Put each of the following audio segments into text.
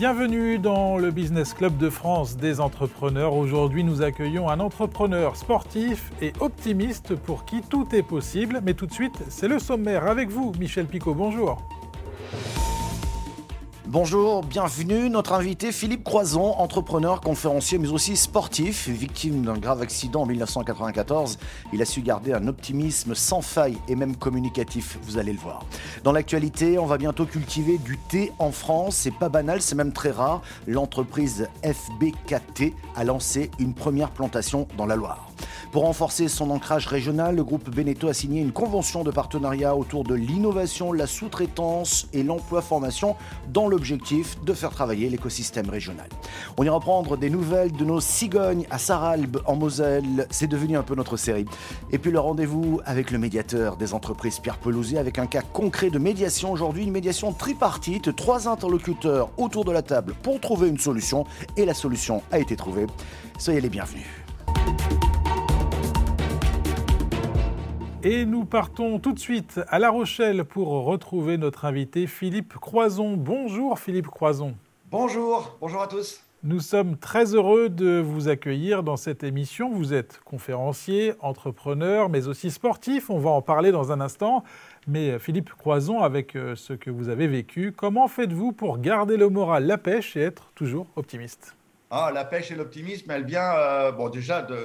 Bienvenue dans le Business Club de France des entrepreneurs. Aujourd'hui, nous accueillons un entrepreneur sportif et optimiste pour qui tout est possible. Mais tout de suite, c'est le sommaire avec vous, Michel Picot. Bonjour. Bonjour, bienvenue. Notre invité Philippe Croison, entrepreneur, conférencier, mais aussi sportif, victime d'un grave accident en 1994. Il a su garder un optimisme sans faille et même communicatif, vous allez le voir. Dans l'actualité, on va bientôt cultiver du thé en France. C'est pas banal, c'est même très rare. L'entreprise FBKT a lancé une première plantation dans la Loire. Pour renforcer son ancrage régional, le groupe Beneteau a signé une convention de partenariat autour de l'innovation, la sous-traitance et l'emploi-formation dans l'objectif de faire travailler l'écosystème régional. On ira prendre des nouvelles de nos cigognes à Saralbe en Moselle. C'est devenu un peu notre série. Et puis le rendez-vous avec le médiateur des entreprises Pierre Pelouzet avec un cas concret de médiation aujourd'hui, une médiation tripartite, trois interlocuteurs autour de la table pour trouver une solution et la solution a été trouvée. Soyez les bienvenus. Et nous partons tout de suite à La Rochelle pour retrouver notre invité Philippe Croison. Bonjour Philippe Croison. Bonjour, bonjour à tous. Nous sommes très heureux de vous accueillir dans cette émission. Vous êtes conférencier, entrepreneur, mais aussi sportif. On va en parler dans un instant. Mais Philippe Croison, avec euh, ce que vous avez vécu, comment faites-vous pour garder le moral, la pêche et être toujours optimiste? Ah, La pêche et l'optimisme, elle vient, euh, bon déjà, de...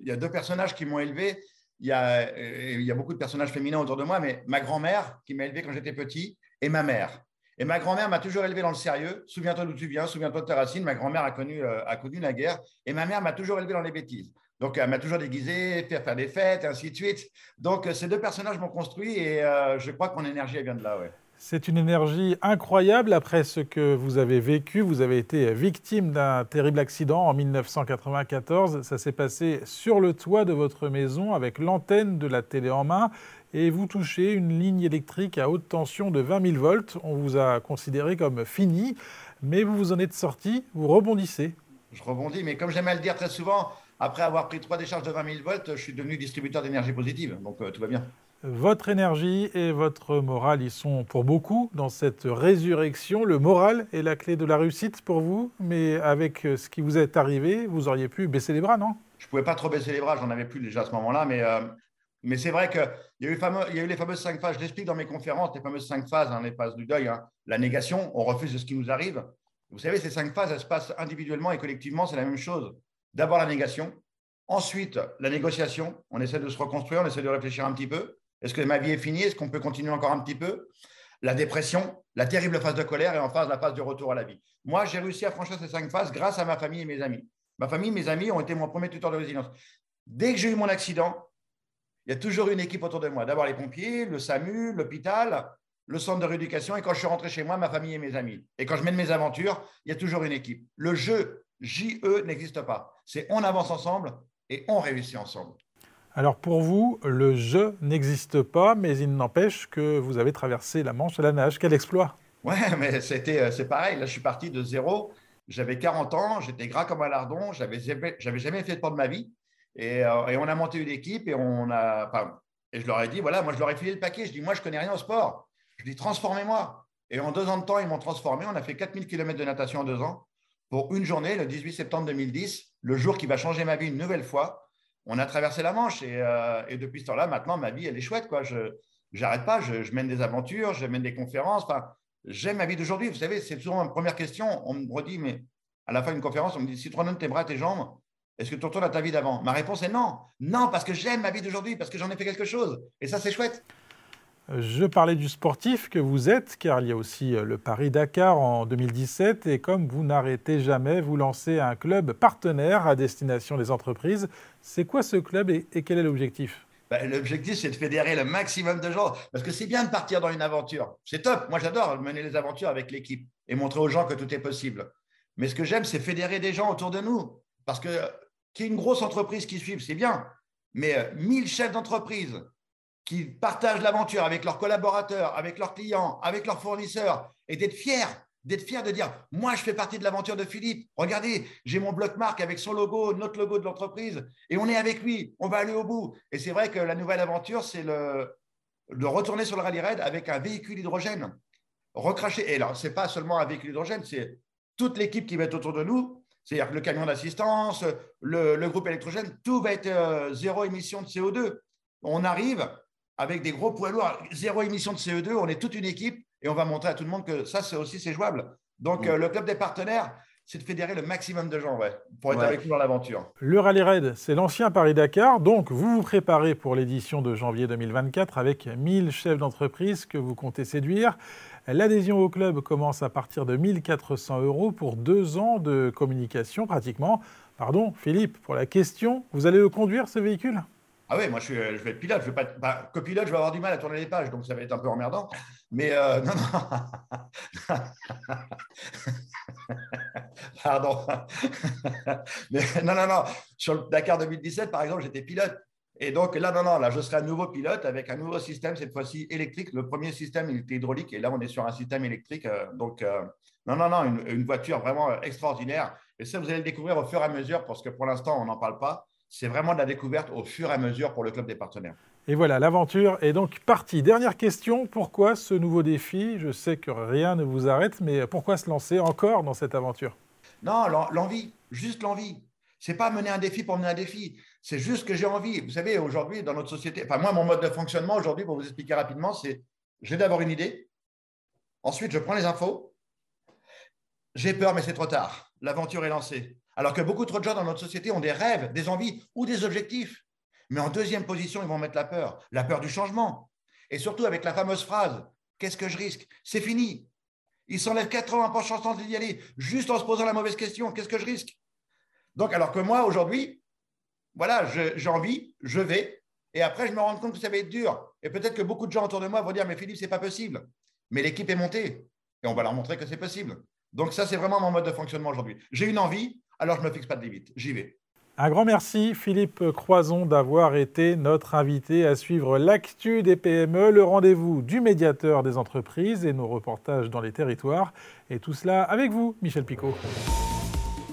il y a deux personnages qui m'ont élevé il y, a, euh, il y a beaucoup de personnages féminins autour de moi, mais ma grand-mère qui m'a élevé quand j'étais petit et ma mère. Et ma grand-mère m'a toujours élevé dans le sérieux. Souviens-toi d'où tu viens, souviens-toi de ta racine. Ma grand-mère a connu, euh, a la guerre et ma mère m'a toujours élevé dans les bêtises. Donc, elle m'a toujours déguisé, fait faire des fêtes, ainsi de suite. Donc, euh, ces deux personnages m'ont construit et je crois que mon énergie, elle vient de là. Ouais. C'est une énergie incroyable après ce que vous avez vécu. Vous avez été victime d'un terrible accident en 1994. Ça s'est passé sur le toit de votre maison avec l'antenne de la télé en main et vous touchez une ligne électrique à haute tension de 20 000 volts. On vous a considéré comme fini, mais vous vous en êtes sorti, vous rebondissez. Je rebondis, mais comme j'aime à le dire très souvent, après avoir pris trois décharges de 20 000 volts, je suis devenu distributeur d'énergie positive, donc euh, tout va bien. Votre énergie et votre morale, ils sont pour beaucoup dans cette résurrection. Le moral est la clé de la réussite pour vous, mais avec ce qui vous est arrivé, vous auriez pu baisser les bras, non? Je ne pouvais pas trop baisser les bras, j'en avais plus déjà à ce moment-là, mais, euh, mais c'est vrai qu'il y, a eu y a eu les fameuses cinq phases. Je l'explique dans mes conférences, les fameuses cinq phases, hein, les phases du deuil. Hein. La négation, on refuse de ce qui nous arrive. Vous savez, ces cinq phases, elles se passent individuellement et collectivement, c'est la même chose. D'abord la négation, ensuite la négociation, on essaie de se reconstruire, on essaie de réfléchir un petit peu. Est-ce que ma vie est finie? Est-ce qu'on peut continuer encore un petit peu? La dépression, la terrible phase de colère et en phase la phase de retour à la vie. Moi, j'ai réussi à franchir ces cinq phases grâce à ma famille et mes amis. Ma famille, mes amis ont été mon premier tuteur de résilience. Dès que j'ai eu mon accident, il y a toujours une équipe autour de moi. D'abord les pompiers, le SAMU, l'hôpital, le centre de rééducation. Et quand je suis rentré chez moi, ma famille et mes amis. Et quand je mène mes aventures, il y a toujours une équipe. Le jeu JE n'existe pas. C'est on avance ensemble et on réussit ensemble. Alors pour vous, le jeu n'existe pas, mais il n'empêche que vous avez traversé la Manche à la nage. Quel exploit Ouais, mais c'était, euh, c'est pareil. Là, je suis parti de zéro. J'avais 40 ans, j'étais gras comme un lardon, j'avais jamais, j'avais jamais fait de sport de ma vie. Et, euh, et, on a monté une équipe et on a. Enfin, et je leur ai dit voilà, moi je leur ai filé le paquet. Je dis moi je connais rien au sport. Je dis transformez-moi. Et en deux ans de temps, ils m'ont transformé. On a fait 4000 km de natation en deux ans pour une journée, le 18 septembre 2010, le jour qui va changer ma vie une nouvelle fois on a traversé la Manche euh, et, depuis ce temps-là, maintenant, ma vie, elle est chouette. Quoi. Je n'arrête pas, je, mène des aventures, je mène des conférences. J'aime ma vie d'aujourd'hui. Vous savez, c'est souvent ma première question. On me redit, mais à la fin d'une conférence, on me dit, si tu redonnes tes bras, tes jambes, est-ce que tu retournes à ta vie d'avant? Ma réponse est non. Non, parce que j'aime ma vie d'aujourd'hui, parce que j'en ai fait quelque chose. Et ça, c'est chouette. Je parlais du sportif que vous êtes, car il y a aussi euh, le Paris-Dakar en 2017. Et comme vous n'arrêtez jamais, vous lancez un club partenaire à destination des entreprises. C'est quoi ce club et, quel est l'objectif? Ben, L'objectif, c'est de fédérer le maximum de gens. Parce que c'est bien de partir dans une aventure. C'est top. Moi, j'adore mener les aventures avec l'équipe et montrer aux gens que tout est possible. Mais ce que j'aime, c'est fédérer des gens autour de nous. Parce que qu'il y ait une grosse entreprise qui suive, c'est bien. Mais 1000 euh, chefs d'entreprise qui partagent l'aventure avec leurs collaborateurs, avec leurs clients, avec leurs fournisseurs, et d'être fiers, d'être fiers de dire, moi, je fais partie de l'aventure de Philippe. Regardez, j'ai mon bloc marque avec son logo, notre logo de l'entreprise, et on est avec lui, on va aller au bout. Et c'est vrai que la nouvelle aventure, c'est le, de retourner sur le rallye raid avec un véhicule hydrogène. recracher. Et là, ce n'est pas seulement un véhicule hydrogène, c'est toute l'équipe qui va être autour de nous. C'est-à-dire le camion d'assistance, le, groupe électrogène, tout va être euh, zéro émission de CO2. On arrive avec des gros poids lourds, zéro émission de CO2, on est toute une équipe et on va montrer à tout le monde que ça, c'est aussi c'est jouable. Donc, mm. euh, le club des partenaires, c'est de fédérer le maximum de gens ouais, pour être avec nous dans l'aventure. Le Rallye Raid, c'est l'ancien Paris-Dakar. Donc, vous vous préparez pour l'édition de janvier 2024 avec 1000 chefs d'entreprise que vous comptez séduire. L'adhésion au club commence à partir de 1400 euros pour deux ans de communication pratiquement. Pardon, Philippe, pour la question, vous allez le conduire ce véhicule? Ah oui, moi je, vais être pilote. Je vais pas bah, copilote, je vais avoir du mal à tourner les pages, donc ça va être un peu emmerdant. Mais euh, non, non. Pardon. Mais non, non, non. Sur le Dakar 2017, par exemple, j'étais pilote. Et donc là, non, non, là, je serai un nouveau pilote avec un nouveau système, cette fois-ci électrique. Le premier système, il était hydraulique, et là, on est sur un système électrique. Euh, donc, euh, non, non, non, une, voiture vraiment extraordinaire. Et ça, vous allez le découvrir au fur et à mesure, parce que pour l'instant, on n'en parle pas c'est vraiment de la découverte au fur et à mesure pour le club des partenaires. Et voilà, l'aventure est donc partie. Dernière question, pourquoi ce nouveau défi? Je sais que rien ne vous arrête, mais pourquoi se lancer encore dans cette aventure? Non, l'envie, juste l'envie. C'est pas mener un défi pour mener un défi. C'est juste que j'ai envie. Vous savez, aujourd'hui, dans notre société, enfin moi, mon mode de fonctionnement aujourd'hui, pour vous expliquer rapidement, c'est j'ai d'abord une idée. Ensuite, je prends les infos. J'ai peur, mais c'est trop tard. L'aventure est lancée. Alors que beaucoup trop de gens dans notre société ont des rêves, des envies ou des objectifs. Mais en deuxième position, ils vont mettre la peur, la peur du changement. Et surtout avec la fameuse phrase Qu'est-ce que je risque? C'est fini. Ils s'enlèvent 80% d'y aller, juste en se posant la mauvaise question Qu'est-ce que je risque? Donc, alors que moi, aujourd'hui, voilà, j'ai envie, je vais. Et après, je me rends compte que ça va être dur. Et peut-être que beaucoup de gens autour de moi vont dire Mais Philippe, ce n'est pas possible. Mais l'équipe est montée. Et on va leur montrer que c'est possible. Donc, ça, c'est vraiment mon mode de fonctionnement aujourd'hui. J'ai une envie, alors je ne me fixe pas de limite. J'y vais. Un grand merci, Philippe Croison, d'avoir été notre invité à suivre l'actu des PME, le rendez-vous du médiateur des entreprises et nos reportages dans les territoires. Et tout cela avec vous, Michel Picot.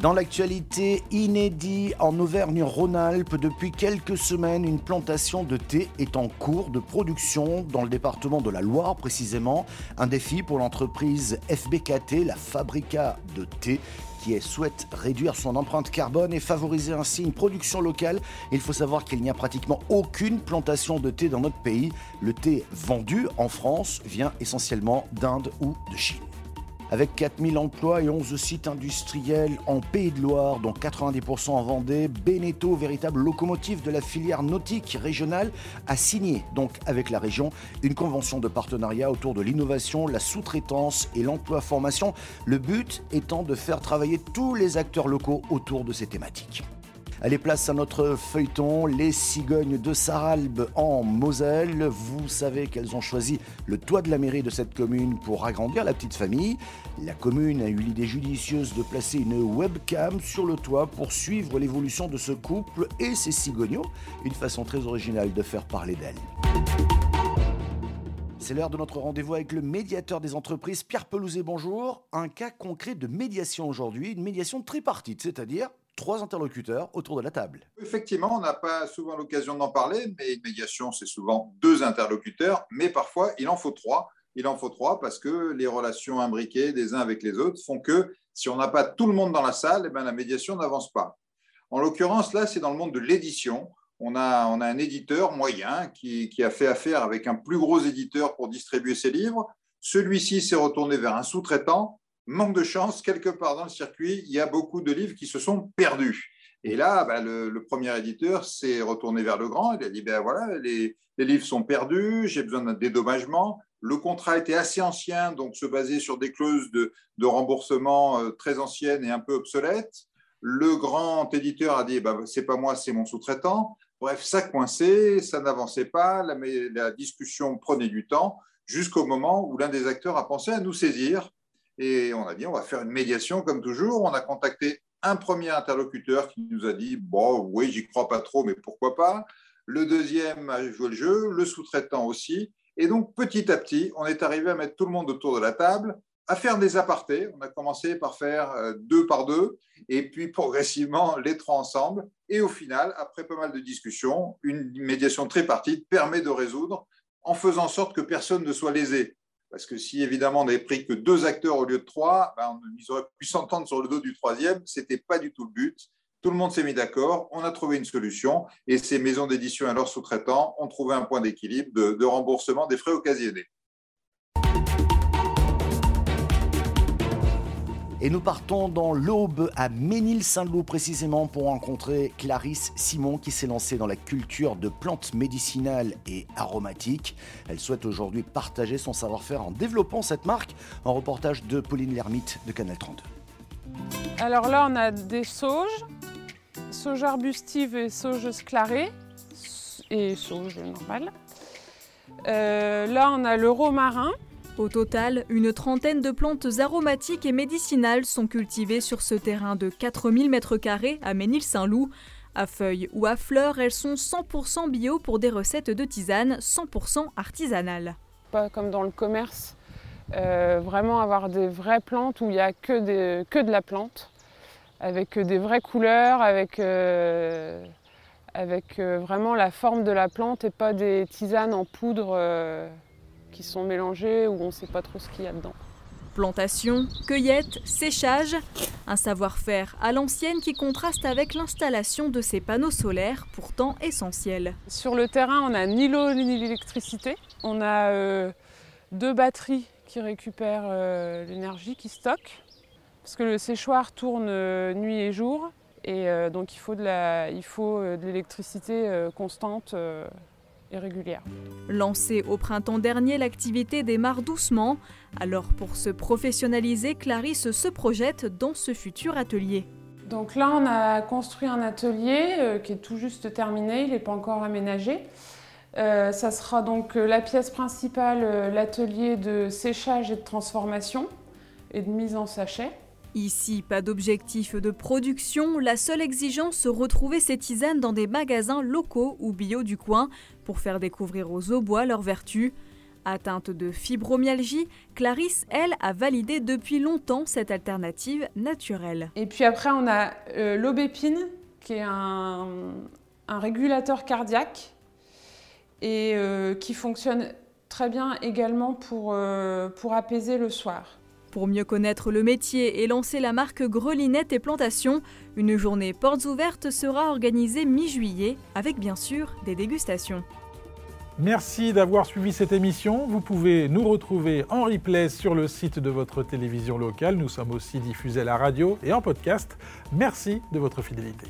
Dans l'actualité, inédit en Auvergne-Rhône-Alpes, depuis quelques semaines, une plantation de thé est en cours de production dans le département de la Loire précisément. Un défi pour l'entreprise FBKT, la Fabrica de thé, qui souhaite réduire son empreinte carbone et favoriser ainsi une production locale. Il faut savoir qu'il n'y a pratiquement aucune plantation de thé dans notre pays. Le thé vendu en France vient essentiellement d'Inde ou de Chine. Avec 4000 emplois et 11 sites industriels en Pays de Loire, dont 90% en Vendée, Beneteau, véritable locomotive de la filière nautique régionale, a signé donc avec la région une convention de partenariat autour de l'innovation, la sous-traitance et l'emploi-formation, le but étant de faire travailler tous les acteurs locaux autour de ces thématiques. Allez, place à notre feuilleton, les cigognes de Saralbe en Moselle. Vous savez qu'elles ont choisi le toit de la mairie de cette commune pour agrandir la petite famille. La commune a eu l'idée judicieuse de placer une webcam sur le toit pour suivre l'évolution de ce couple et ses cigognos. Une façon très originale de faire parler d'elle. C'est l'heure de notre rendez-vous avec le médiateur des entreprises, Pierre Pelouzet, bonjour. Un cas concret de médiation aujourd'hui, une médiation tripartite, c'est-à-dire trois interlocuteurs autour de la table. Effectivement, on n'a pas souvent l'occasion d'en parler, mais une médiation, c'est souvent deux interlocuteurs, mais parfois, il en faut trois. Il en faut trois parce que les relations imbriquées des uns avec les autres font que si on n'a pas tout le monde dans la salle, eh bien, la médiation n'avance pas. En l'occurrence, là, c'est dans le monde de l'édition. On a, on a un éditeur moyen qui, qui a fait affaire avec un plus gros éditeur pour distribuer ses livres. Celui-ci s'est retourné vers un sous-traitant manque de chance, quelque part dans le circuit, il y a beaucoup de livres qui se sont perdus. Et là, bah, le, premier éditeur s'est retourné vers le grand. Il a dit ben voilà, les, livres sont perdus, j'ai besoin d'un dédommagement. Le contrat était assez ancien, donc se basait sur des clauses de, remboursement euh, très anciennes et un peu obsolètes. Le grand éditeur a dit ben, c'est pas moi, c'est mon sous-traitant. Bref, ça coinçait, ça n'avançait pas, la, la discussion prenait du temps, jusqu'au moment où l'un des acteurs a pensé à nous saisir et on a dit, on va faire une médiation comme toujours. On a contacté un premier interlocuteur qui nous a dit, bon, oui, j'y crois pas trop, mais pourquoi pas. Le deuxième a joué le jeu, le sous-traitant aussi. Et donc, petit à petit, on est arrivé à mettre tout le monde autour de la table, à faire des apartés. On a commencé par faire euh, deux par deux, et puis progressivement les trois ensemble. Et au final, après pas mal de discussions, une médiation tripartite permet de résoudre en faisant en sorte que personne ne soit lésé Parce que si évidemment on n'avait pris que deux acteurs au lieu de trois, ben, ils auraient pu s'entendre sur le dos du troisième. Ce n'était pas du tout le but. Tout le monde s'est mis d'accord, on a trouvé une solution et ces maisons d'édition et leurs sous-traitants ont trouvé un point d'équilibre de, remboursement des frais occasionnés. Et nous partons dans l'Aube à Ménil-Saint-Loup précisément pour rencontrer Clarisse Simon qui s'est lancée dans la culture de plantes médicinales et aromatiques. Elle souhaite aujourd'hui partager son savoir-faire en développant cette marque. En reportage de Pauline Lermite de Canal 32. Alors là, on a des sauges, sauge arbustive et sauge sclarée et sauge normale. Euh, là, on a le romarin au total, une trentaine de plantes aromatiques et médicinales sont cultivées sur ce terrain de 4000 m2 à Ménil-Saint-Loup. À feuilles ou à fleurs, elles sont 100% bio pour des recettes de tisane 100% artisanales. Pas comme dans le commerce, euh, vraiment avoir des vraies plantes où il n'y a que, de la plante, avec des vraies couleurs, avec, euh, euh, vraiment la forme de la plante et pas des tisanes en poudre qui sont mélangés où on ne sait pas trop ce qu'il y a dedans. Plantation, cueillette, séchage, un savoir-faire à l'ancienne qui contraste avec l'installation de ces panneaux solaires pourtant essentiels. Sur le terrain, on n'a ni l'eau ni l'électricité. On a euh, deux batteries qui récupèrent euh, l'énergie, qui stockent, parce que le séchoir tourne euh, nuit et jour, et donc il faut de l'électricité constante régulière. Lancée au printemps dernier, l'activité démarre doucement. Alors pour se professionnaliser, Clarisse se projette dans ce futur atelier. Donc là, on a construit un atelier euh, qui est tout juste terminé, il n'est pas encore aménagé. Euh, ça sera donc euh, la pièce principale, l'atelier de séchage et de transformation et de mise en sachet. Ici, pas d'objectif de production, la seule exigence, retrouver ces tisanes dans des magasins locaux ou bio du coin pour faire découvrir aux aubois leurs vertus. Atteinte de fibromyalgie, Clarisse, elle, a validé depuis longtemps cette alternative naturelle. Et puis après, on a euh, l'aubépine, qui est un, régulateur cardiaque et euh, qui fonctionne très bien également pour, euh, pour apaiser le soir. Pour mieux connaître le métier et lancer la marque Grelinette et Plantation, une journée portes ouvertes sera organisée mi-juillet avec bien sûr des dégustations. Merci d'avoir suivi cette émission. Vous pouvez nous retrouver en replay sur le site de votre télévision locale. Nous sommes aussi diffusés à la radio et en podcast. Merci de votre fidélité.